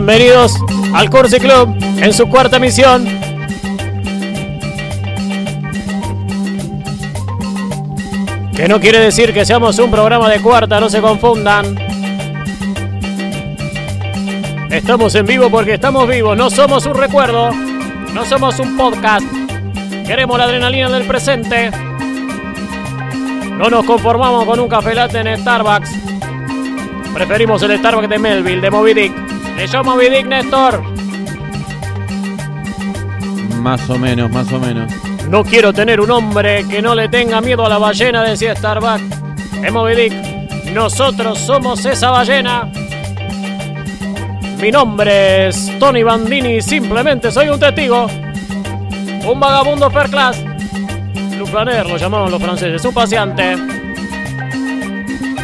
Bienvenidos al Cursi Club en su cuarta misión. Que no quiere decir que seamos un programa de cuarta, no se confundan. Estamos en vivo porque estamos vivos, no somos un recuerdo, no somos un podcast. Queremos la adrenalina del presente. No nos conformamos con un café latte en Starbucks. Preferimos el Starbucks de Melville, de Moby Dick. Le llamo Moby Dick, Néstor. Más o menos, más o menos. No quiero tener un hombre que no le tenga miedo a la ballena, decía Starbucks. Es Moby Dick. Nosotros somos esa ballena. Mi nombre es Tony Bandini, simplemente soy un testigo. Un vagabundo fair class. Luplaner lo llamaban los franceses, un paseante.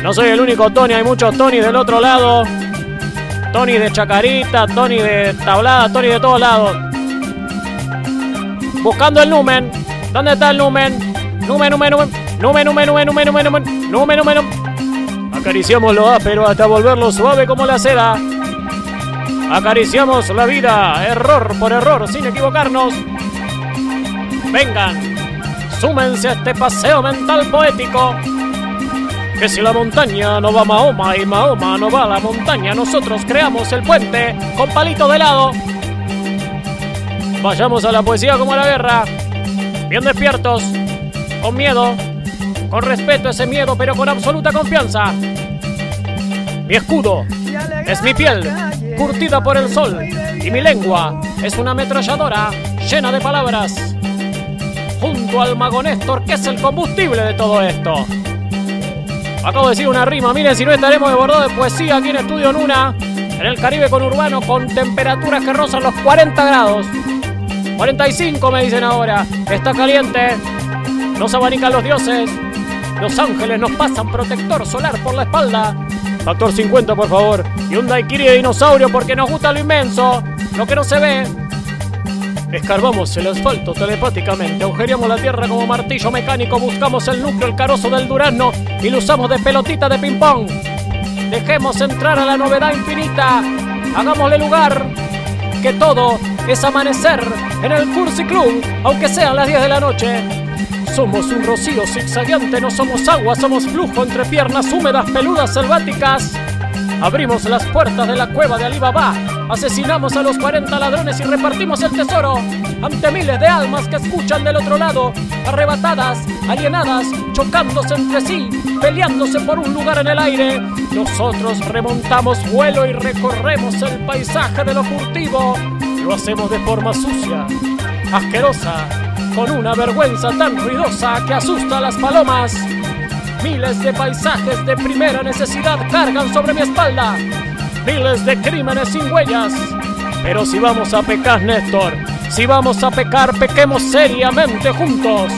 No soy el único Tony, hay muchos Tony del otro lado. Tony de Chacarita, Tony de Tablada, Tony de todos lados. Buscando el numen. ¿Dónde está el numen? Numen, numen, numen. Numen, numen, numen, numen, numen, numen. Numen, numen, numen. Acariciamos lo áspero hasta volverlo suave como la seda. Acariciamos la vida, error por error, sin equivocarnos. Vengan, súmense a este paseo mental poético. Que si la montaña no va a Mahoma y Mahoma no va a la montaña, nosotros creamos el puente con palito de lado. Vayamos a la poesía como a la guerra. Bien despiertos, con miedo, con respeto a ese miedo, pero con absoluta confianza. Mi escudo es mi piel, curtida por el sol, y mi lengua es una ametralladora llena de palabras. Junto al mago Néstor, que es el combustible de todo esto. Acabo de decir una rima, miren si no estaremos desbordados de poesía aquí en Estudio Nuna, en el Caribe con Urbano, con temperaturas que rozan los 40 grados. 45 me dicen ahora, está caliente, nos abanican los dioses, los ángeles nos pasan protector solar por la espalda. Factor 50, por favor. Y un daiquiri de dinosaurio porque nos gusta lo inmenso, lo que no se ve. Escarbamos el asfalto telepáticamente, agujereamos la tierra como martillo mecánico, buscamos el núcleo, el carozo del durazno y lo usamos de pelotita de ping-pong. Dejemos entrar a la novedad infinita, hagámosle lugar, que todo es amanecer en el Cursi Club, aunque sean las 10 de la noche. Somos un rocío zigzagueante, no somos agua, somos flujo entre piernas húmedas, peludas, selváticas. Abrimos las puertas de la cueva de Alibaba, asesinamos a los 40 ladrones y repartimos el tesoro ante miles de almas que escuchan del otro lado, arrebatadas, alienadas, chocándose entre sí, peleándose por un lugar en el aire. Nosotros remontamos vuelo y recorremos el paisaje de lo furtivo. Lo hacemos de forma sucia, asquerosa, con una vergüenza tan ruidosa que asusta a las palomas. Miles de paisajes de primera necesidad cargan sobre mi espalda. Miles de crímenes sin huellas. Pero si vamos a pecar, Néstor, si vamos a pecar, pequemos seriamente juntos.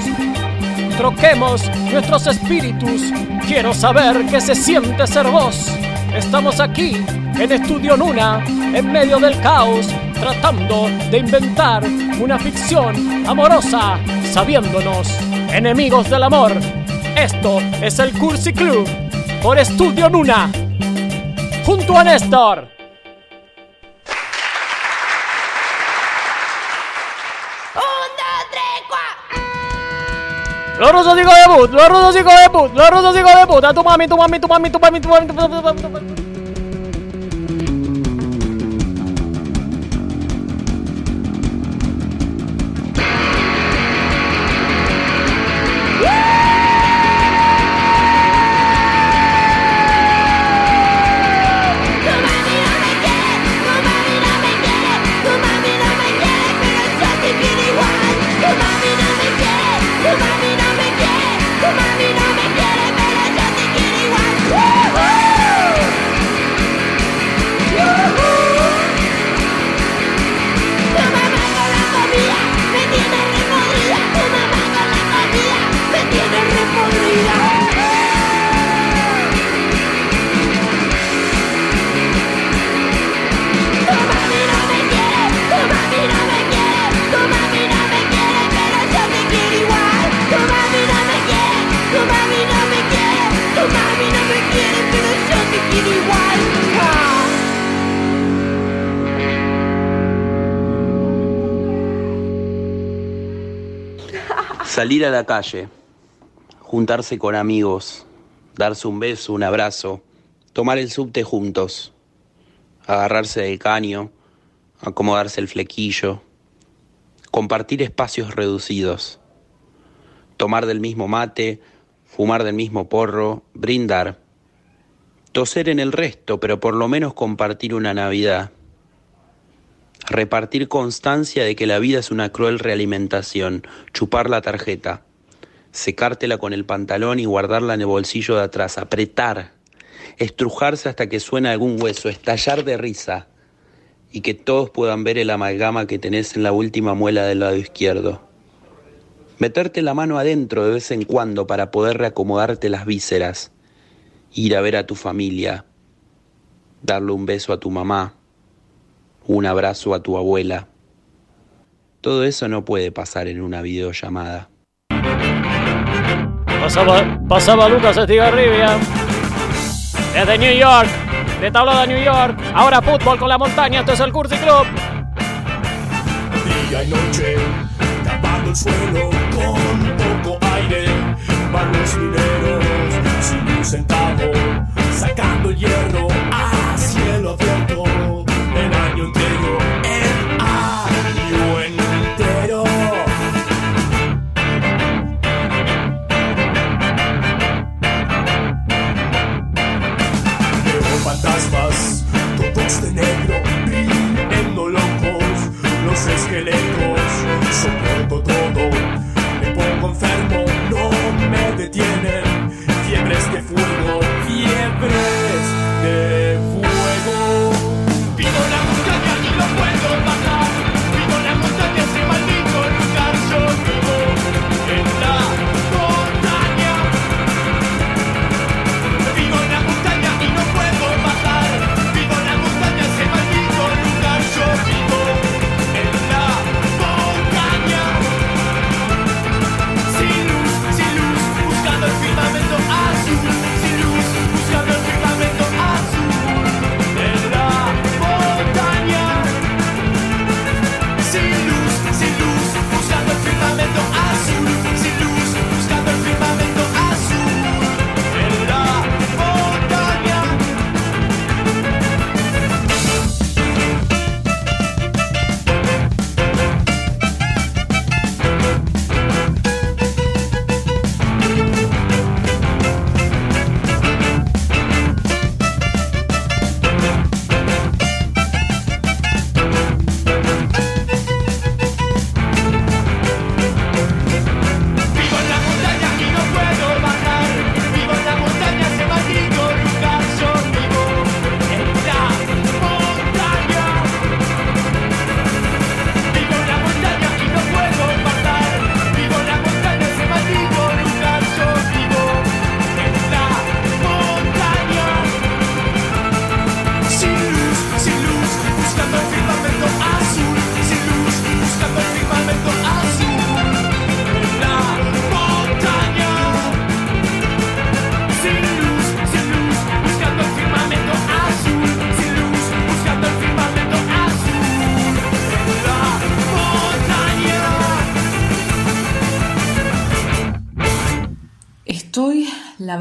Troquemos nuestros espíritus. Quiero saber qué se siente ser vos. Estamos aquí, en Estudio Nuna, en medio del caos, tratando de inventar una ficción amorosa, sabiéndonos enemigos del amor. Esto es el Cursi Club por Estudio Nuna, junto a Néstor. Los rusos digo de los rusos digo de los rusos digo de a tu mami, tu mami, tu mami, tu mami, tu mami, tu tu mami. Salir a la calle, juntarse con amigos, darse un beso, un abrazo, tomar el subte juntos, agarrarse del caño, acomodarse el flequillo, compartir espacios reducidos, tomar del mismo mate, fumar del mismo porro, brindar, toser en el resto, pero por lo menos compartir una Navidad, repartir constancia de que la vida es una cruel realimentación, chupar la tarjeta, secártela con el pantalón y guardarla en el bolsillo de atrás, apretar, estrujarse hasta que suena algún hueso, estallar de risa y que todos puedan ver el amalgama que tenés en la última muela del lado izquierdo. Meterte la mano adentro de vez en cuando para poder reacomodarte las vísceras, ir a ver a tu familia, darle un beso a tu mamá, un abrazo a tu abuela. Todo eso no puede pasar en una videollamada. Pasaba, pasaba Lucas Estigarribia. Desde New York. De Tablada New York. Ahora fútbol con la montaña. Esto es el Cursi Club. Día y noche, tapando el suelo con poco aire. Van los mineros sin un centavo, sacando el hierro a Veo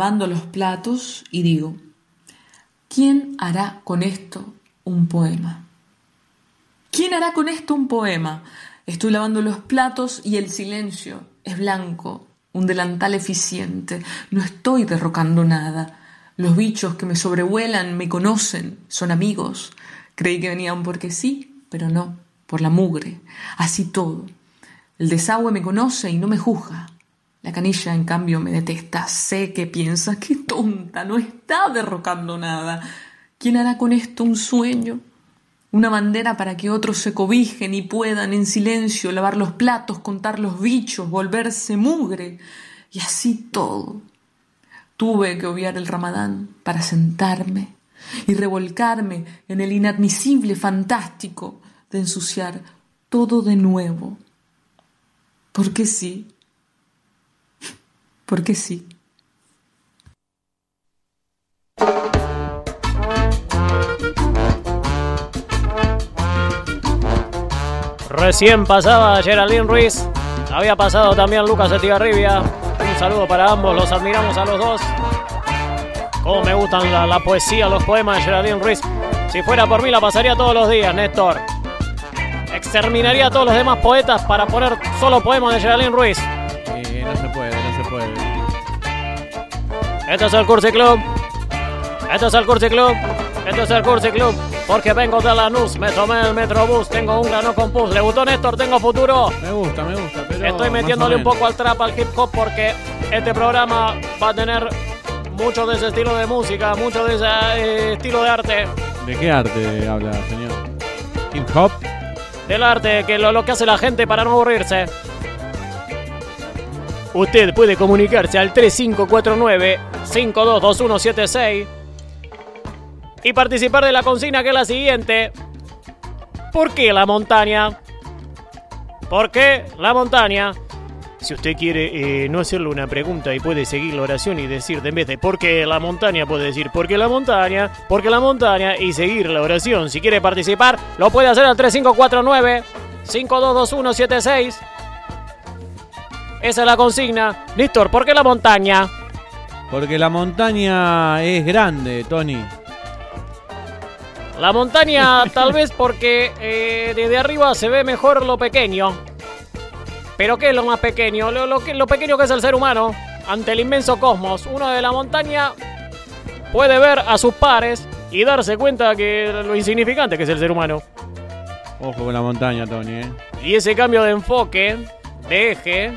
lavando los platos y digo, ¿quién hará con esto un poema? ¿Quién hará con esto un poema? Estoy lavando los platos y el silencio es blanco, un delantal eficiente. No estoy derrocando nada. Los bichos que me sobrevuelan me conocen, son amigos. Creí que venían porque sí, pero no, por la mugre. Así todo. El desagüe me conoce y no me juzga. La canilla, en cambio, me detesta. Sé que piensa, qué tonta, no está derrocando nada. ¿Quién hará con esto un sueño? Una bandera para que otros se cobijen y puedan en silencio lavar los platos, contar los bichos, volverse mugre. Y así todo. Tuve que obviar el ramadán para sentarme y revolcarme en el inadmisible fantástico de ensuciar todo de nuevo. Porque sí. Porque sí. Recién pasaba Geraldine Ruiz Había pasado también Lucas Estigarribia. Un saludo para ambos, los admiramos a los dos. Cómo me gustan la, la poesía, los poemas de Geraldine Ruiz. Si fuera por mí la pasaría todos los días, Néstor. Exterminaría a todos los demás poetas para poner solo poemas de Geraldine Ruiz. Y no se puede, puede. Esto es el Cursi Club. Esto es el Cursi Club. Esto es el Cursi Club. Porque vengo de la NUS, me tomé el Metrobús, tengo un grano con pus. ¿Le gustó Néstor? Tengo futuro. Me gusta, me gusta, pero. Estoy metiéndole un poco al trap, al hip hop, porque este programa va a tener mucho de ese estilo de música, mucho de ese eh, estilo de arte. ¿De qué arte habla, señor? ¿Hip hop? Del arte, que lo, lo que hace la gente para no aburrirse. Usted puede comunicarse al 3549-522176 y participar de la consigna que es la siguiente. ¿Por qué la montaña? ¿Por qué la montaña? Si usted quiere eh, no hacerle una pregunta y puede seguir la oración y decir, en vez de ¿por qué la montaña? puede decir ¿por qué la montaña? ¿Por qué la montaña? Y seguir la oración. Si quiere participar, lo puede hacer al 3549-522176. Esa es la consigna. Néstor, ¿por qué la montaña? Porque la montaña es grande, Tony. La montaña tal vez porque eh, desde arriba se ve mejor lo pequeño. Pero ¿qué es lo más pequeño? Lo, lo que- lo pequeño que es el ser humano ante el inmenso cosmos. Uno de la montaña puede ver a sus pares y darse cuenta que lo insignificante que es el ser humano. Ojo con la montaña, Tony, ¿eh? Y ese cambio de enfoque, de eje,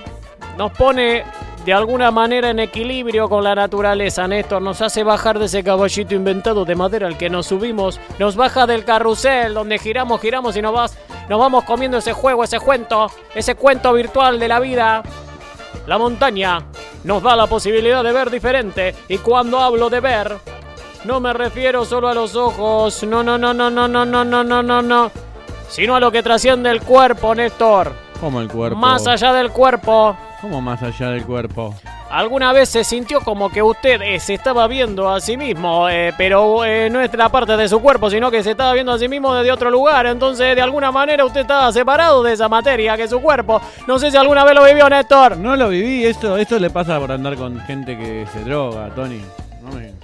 nos pone de alguna manera en equilibrio con la naturaleza, Néstor. Nos hace bajar de ese caballito inventado de madera al que nos subimos. Nos baja del carrusel donde giramos, giramos y nos, vas, nos vamos comiendo ese juego, ese cuento, ese cuento virtual de la vida. La montaña nos da la posibilidad de ver diferente. Y cuando hablo de ver, no me refiero solo a los ojos. No, no, no, no, no, no, no, no, no, no, no. Sino a lo que trasciende el cuerpo, Néstor. Como el cuerpo. Más allá del cuerpo. ¿Cómo más allá del cuerpo? ¿Alguna vez se sintió como que usted eh, se estaba viendo a sí mismo, eh, pero eh, no es la parte de su cuerpo, sino que se estaba viendo a sí mismo desde otro lugar? Entonces, de alguna manera, usted estaba separado de esa materia que es su cuerpo. No sé si alguna vez lo vivió, Néstor. No lo viví, esto, esto le pasa por andar con gente que se droga, Tony. No me-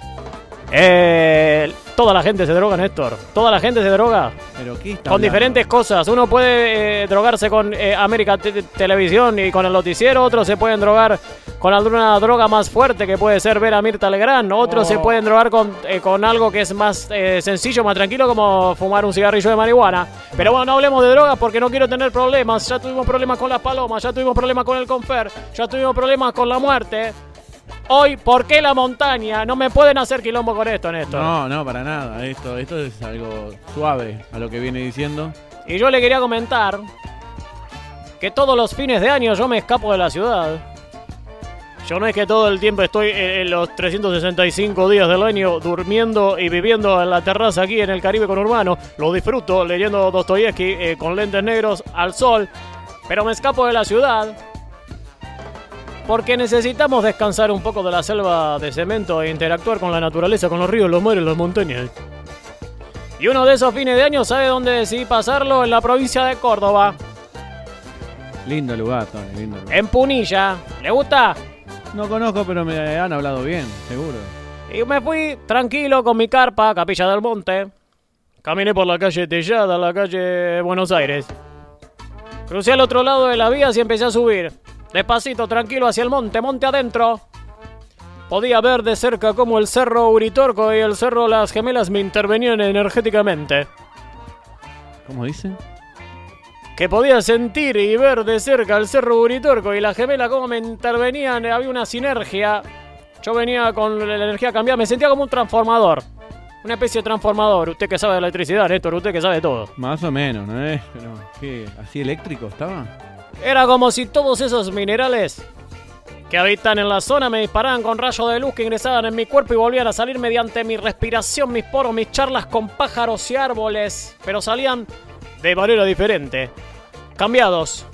Eh, toda la gente se droga, Néstor. Toda la gente se droga. ¿Pero qué está Con hablando? diferentes cosas. Uno puede eh, drogarse con eh, América Te- Televisión y con el noticiero. Otros se pueden drogar con alguna droga más fuerte que puede ser ver a Mirta Legrand. Otros Oh. se pueden drogar con, eh, con algo que es más eh, sencillo, más tranquilo, como fumar un cigarrillo de marihuana. Pero bueno, no hablemos de drogas porque no quiero tener problemas. Ya tuvimos problemas con las palomas, ya tuvimos problemas con el confer, ya tuvimos problemas con la muerte. Hoy, ¿por qué la montaña? No me pueden hacer quilombo con esto, Néstor. No, no, para nada. Esto, esto es algo suave a lo que viene diciendo. Y yo le quería comentar que todos los fines de año yo me escapo de la ciudad. Yo no es que todo el tiempo estoy en los 365 días del año durmiendo y viviendo en la terraza aquí en el Caribe conurbano. Lo disfruto leyendo Dostoyevsky eh, con lentes negros al sol. Pero me escapo de la ciudad porque necesitamos descansar un poco de la selva de cemento e interactuar con la naturaleza, con los ríos, los mares, las montañas. Y uno de esos fines de año, ¿sabe dónde decidí pasarlo? En la provincia de Córdoba, Lindo lugar, Tony, lindo lugar. en Punilla. ¿Le gusta? No conozco, pero me han hablado bien, seguro. Y me fui tranquilo con mi carpa a Capilla del Monte. Caminé por la calle Tellada, la calle Buenos Aires. Crucé al otro lado de la vía y empecé a subir. Despacito, tranquilo, hacia el monte, monte adentro. Podía ver de cerca cómo el cerro Uritorco y el cerro Las Gemelas me intervenían energéticamente. ¿Cómo dice? que podía sentir y ver de cerca el Cerro Uritorco y la gemela cómo me intervenían, había una sinergia. Yo venía con la energía cambiada, me sentía como un transformador. Una especie de transformador. Usted que sabe de electricidad, Néstor, usted que sabe de todo. Más o menos, ¿no es? Pero, ¿qué? ¿Así eléctrico estaba? Era como si todos esos minerales que habitan en la zona me disparaban con rayos de luz que ingresaban en mi cuerpo y volvían a salir mediante mi respiración, mis poros, mis charlas con pájaros y árboles, pero salían de manera diferente, cambiados.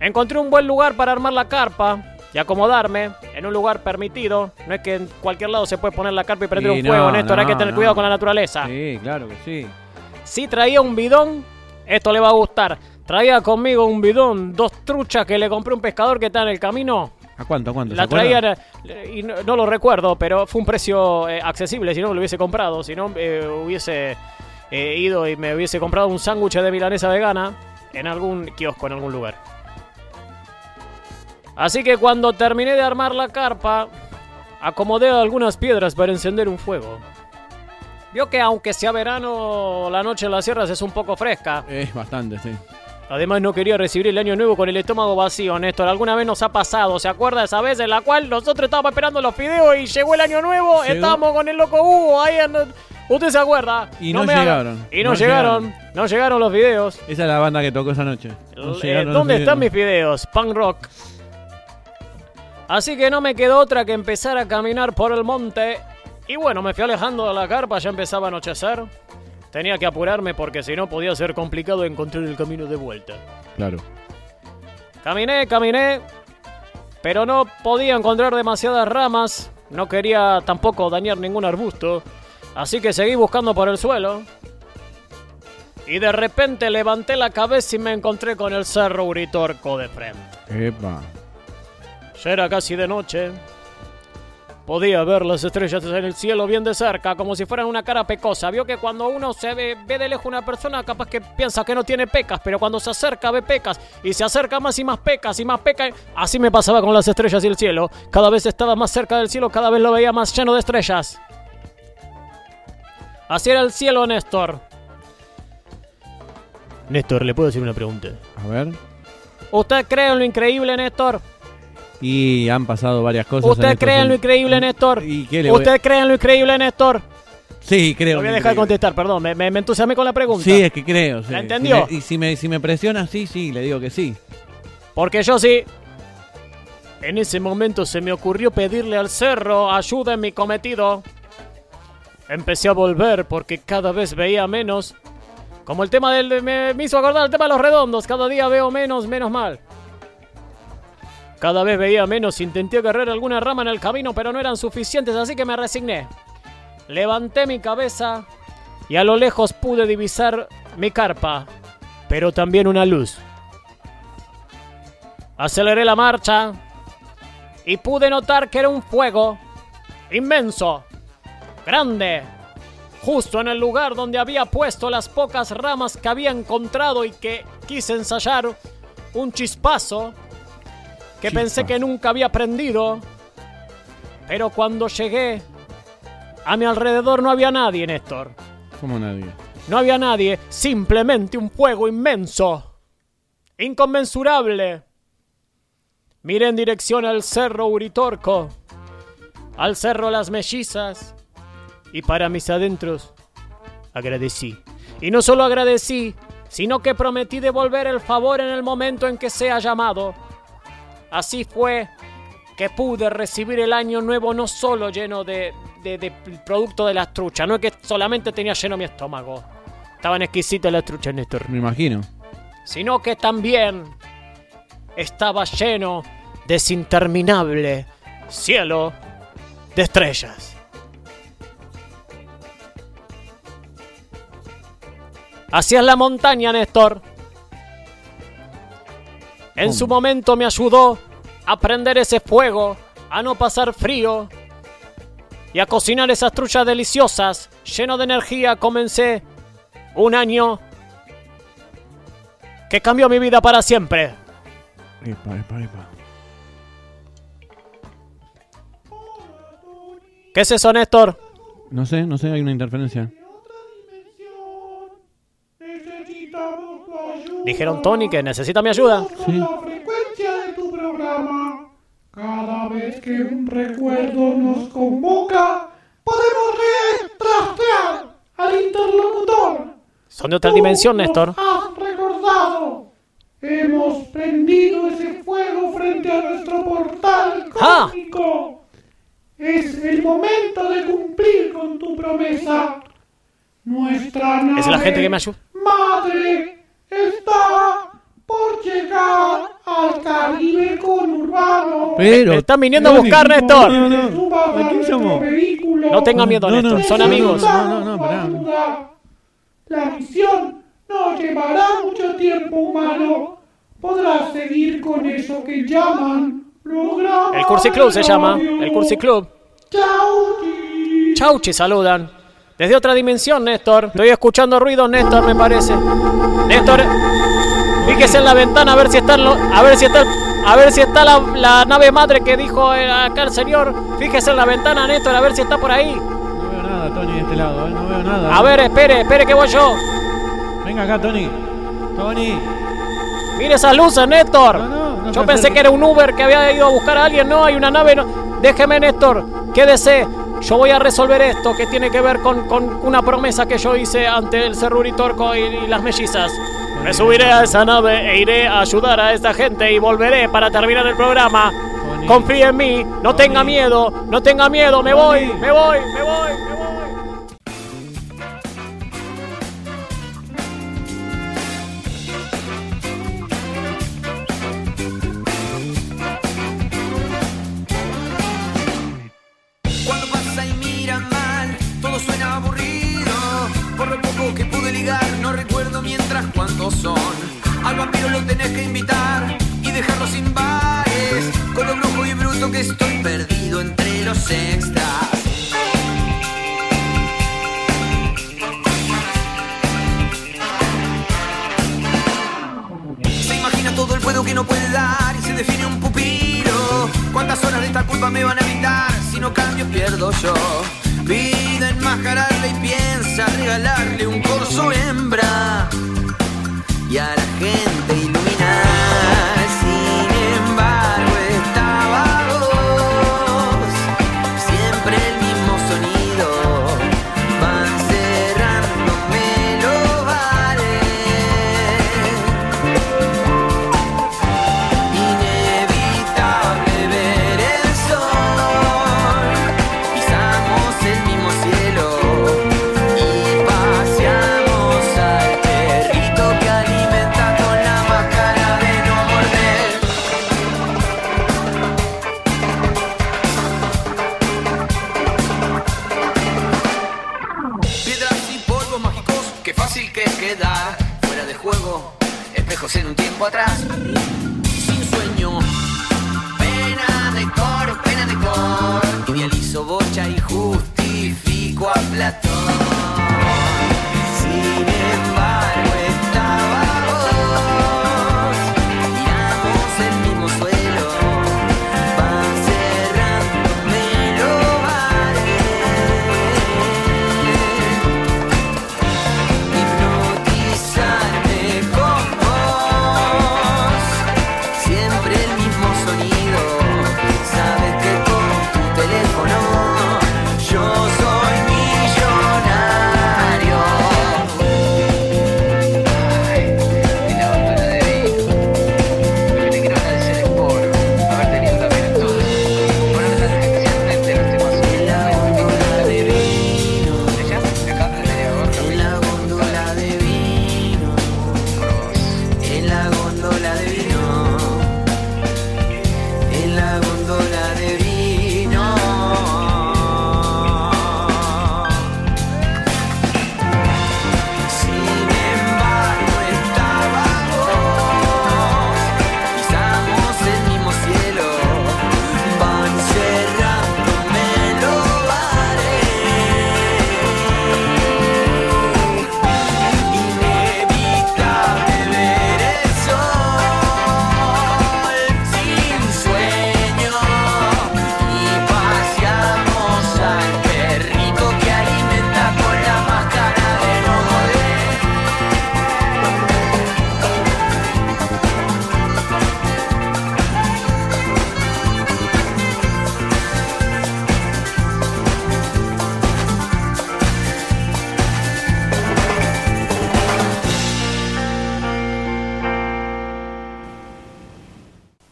Encontré un buen lugar para armar la carpa y acomodarme en un lugar permitido. No es que en cualquier lado se puede poner la carpa y prender Sí, un fuego, no, Néstor, hay que no, tener no. cuidado con la naturaleza. Sí, claro que sí. Si traía un bidón, esto le va a gustar. Traía conmigo un bidón, dos truchas que le compré a un pescador que está en el camino. ¿A cuánto? ¿A cuánto? La ¿Se acuerda? traía, eh, y no, no lo recuerdo, pero fue un precio eh, accesible, si no me lo hubiese comprado, si no eh, hubiese eh, ido y me hubiese comprado un sándwich de milanesa vegana en algún kiosco, en algún lugar. Así que cuando terminé de armar la carpa, acomodé algunas piedras para encender un fuego. Vio que aunque sea verano, la noche en las sierras es un poco fresca. Es bastante, sí. Además no quería recibir el año nuevo con el estómago vacío, Néstor. Alguna vez nos ha pasado, ¿se acuerda esa vez en la cual nosotros estábamos esperando los fideos y llegó el año nuevo? Llegó. Estábamos con el loco Hugo ahí en... ¿Usted se acuerda? Y no llegaron, Y no, no llegaron. llegaron. No llegaron los videos. Esa es la banda que tocó esa noche. No Eh, ¿Dónde están mis videos. videos? Punk rock. Así que no me quedó otra que empezar a caminar por el monte. Y bueno, me fui alejando de la carpa, ya empezaba a anochecer. Tenía que apurarme porque si no podía ser complicado encontrar el camino de vuelta. Claro. Caminé, caminé, pero no podía encontrar demasiadas ramas. No quería tampoco dañar ningún arbusto. Así que seguí buscando por el suelo. Y de repente levanté la cabeza y me encontré con el cerro Uritorco de frente. Epa. Ya era casi de noche. Podía ver las estrellas en el cielo bien de cerca, como si fueran una cara pecosa. Vio que cuando uno se ve, ve de lejos una persona, capaz que piensa que no tiene pecas, pero cuando se acerca ve pecas, y se acerca más y más pecas y más pecas. Así me pasaba con las estrellas y el cielo. Cada vez estaba más cerca del cielo, cada vez lo veía más lleno de estrellas. Así era el cielo, Néstor. Néstor, ¿le puedo decir una pregunta? A ver. ¿Usted cree en lo increíble, Néstor? Y han pasado varias cosas. ¿Usted cree en lo increíble, Néstor? ¿Y qué le ¿Usted cree en lo increíble, Néstor? Sí, creo. Lo voy a dejar increíble. contestar, perdón, me, me, me entusiasmé con la pregunta. Sí, es que creo. sí. ¿La entendió? Si me- y si me, si me presiona, sí, sí, le digo que sí. Porque yo sí. En ese momento se me ocurrió pedirle al cerro ayuda en mi cometido. Empecé a volver porque cada vez veía menos. Como el tema del... Me, me hizo acordar el tema de los redondos. Cada día veo menos, menos mal. Cada vez veía menos. Intenté agarrar alguna rama en el camino, pero no eran suficientes, así que me resigné. Levanté mi cabeza y a lo lejos pude divisar mi carpa, pero también una luz. Aceleré la marcha y pude notar que era un fuego inmenso, grande, justo en el lugar donde había puesto las pocas ramas que había encontrado y que quise ensayar un chispazo que pensé que nunca había prendido. Pero cuando llegué, a mi alrededor no había nadie, Néstor. Como nadie. No había nadie, simplemente un fuego inmenso, inconmensurable. Miré en dirección al cerro Uritorco, al cerro Las Mellizas, y para mis adentros agradecí. Y no solo agradecí, sino que prometí devolver el favor en el momento en que sea llamado. Así fue que pude recibir el año nuevo no solo lleno de, de- de producto de las truchas, no es que solamente tenía lleno mi estómago. Estaban exquisitas las truchas, Néstor. Me imagino. Sino que también estaba lleno de ese interminable cielo de estrellas. Así es la montaña, Néstor. En su momento me ayudó a prender ese fuego, a no pasar frío y a cocinar esas truchas deliciosas. Lleno de energía comencé un año que cambió mi vida para siempre. Epa, epa, epa. ¿Qué es eso, Néstor? No sé, no sé, hay una interferencia. Dijeron Tony que necesita mi ayuda. Sí. La frecuencia de tu programa. Cada vez que un recuerdo nos convoca, podemos rastrear al interlocutor. Son de otra Tú dimensión, Néstor. Has recordado. Hemos prendido ese fuego frente a nuestro portal ¡Ah! cósmico. Es el momento de cumplir con tu promesa. Nuestra nave Es la gente que me ayuda. madre llegar al Caribe conurbano. Pero. Están viniendo a buscar, Néstor. No, no, no. a ¿A quién nuestro llamó? vehículo. No tenga miedo, No, Néstor. no, Son no, amigos. no, no, no, pará. La misión No llevará mucho tiempo, humano. Podrás seguir con eso que llaman programa. El Cursi Club se llama. El Cursi Club. Chau. Chauchi saludan. Desde otra dimensión, Néstor. Estoy escuchando ruidos, Néstor, me parece. Néstor, fíjese en la ventana a ver si está, lo- a ver si está, a ver si está la, la nave madre que dijo eh, acá el señor. Fíjese en la ventana, Néstor, a ver si está por ahí. No veo nada, Tony, de este lado, ¿eh? No veo nada. A ver, espere, espere que voy yo. Venga acá, Tony. Tony. Mire esas luces, Néstor. No, no, no Yo pensé que era un Uber que había ido a buscar a alguien. No, hay una nave. No. Déjeme, Néstor. Quédese. Yo voy a resolver esto que tiene que ver con, con una promesa que yo hice ante el Cerruritorco y, y las mellizas. Me subiré a esa nave e iré a ayudar a esta gente y volveré para terminar el programa. Confíe en mí, no tenga miedo, no tenga miedo, me voy, me voy, me voy, me voy. ¿Cuántas horas de esta culpa me van a evitar? Si no cambio, pierdo yo. Vida enmascararle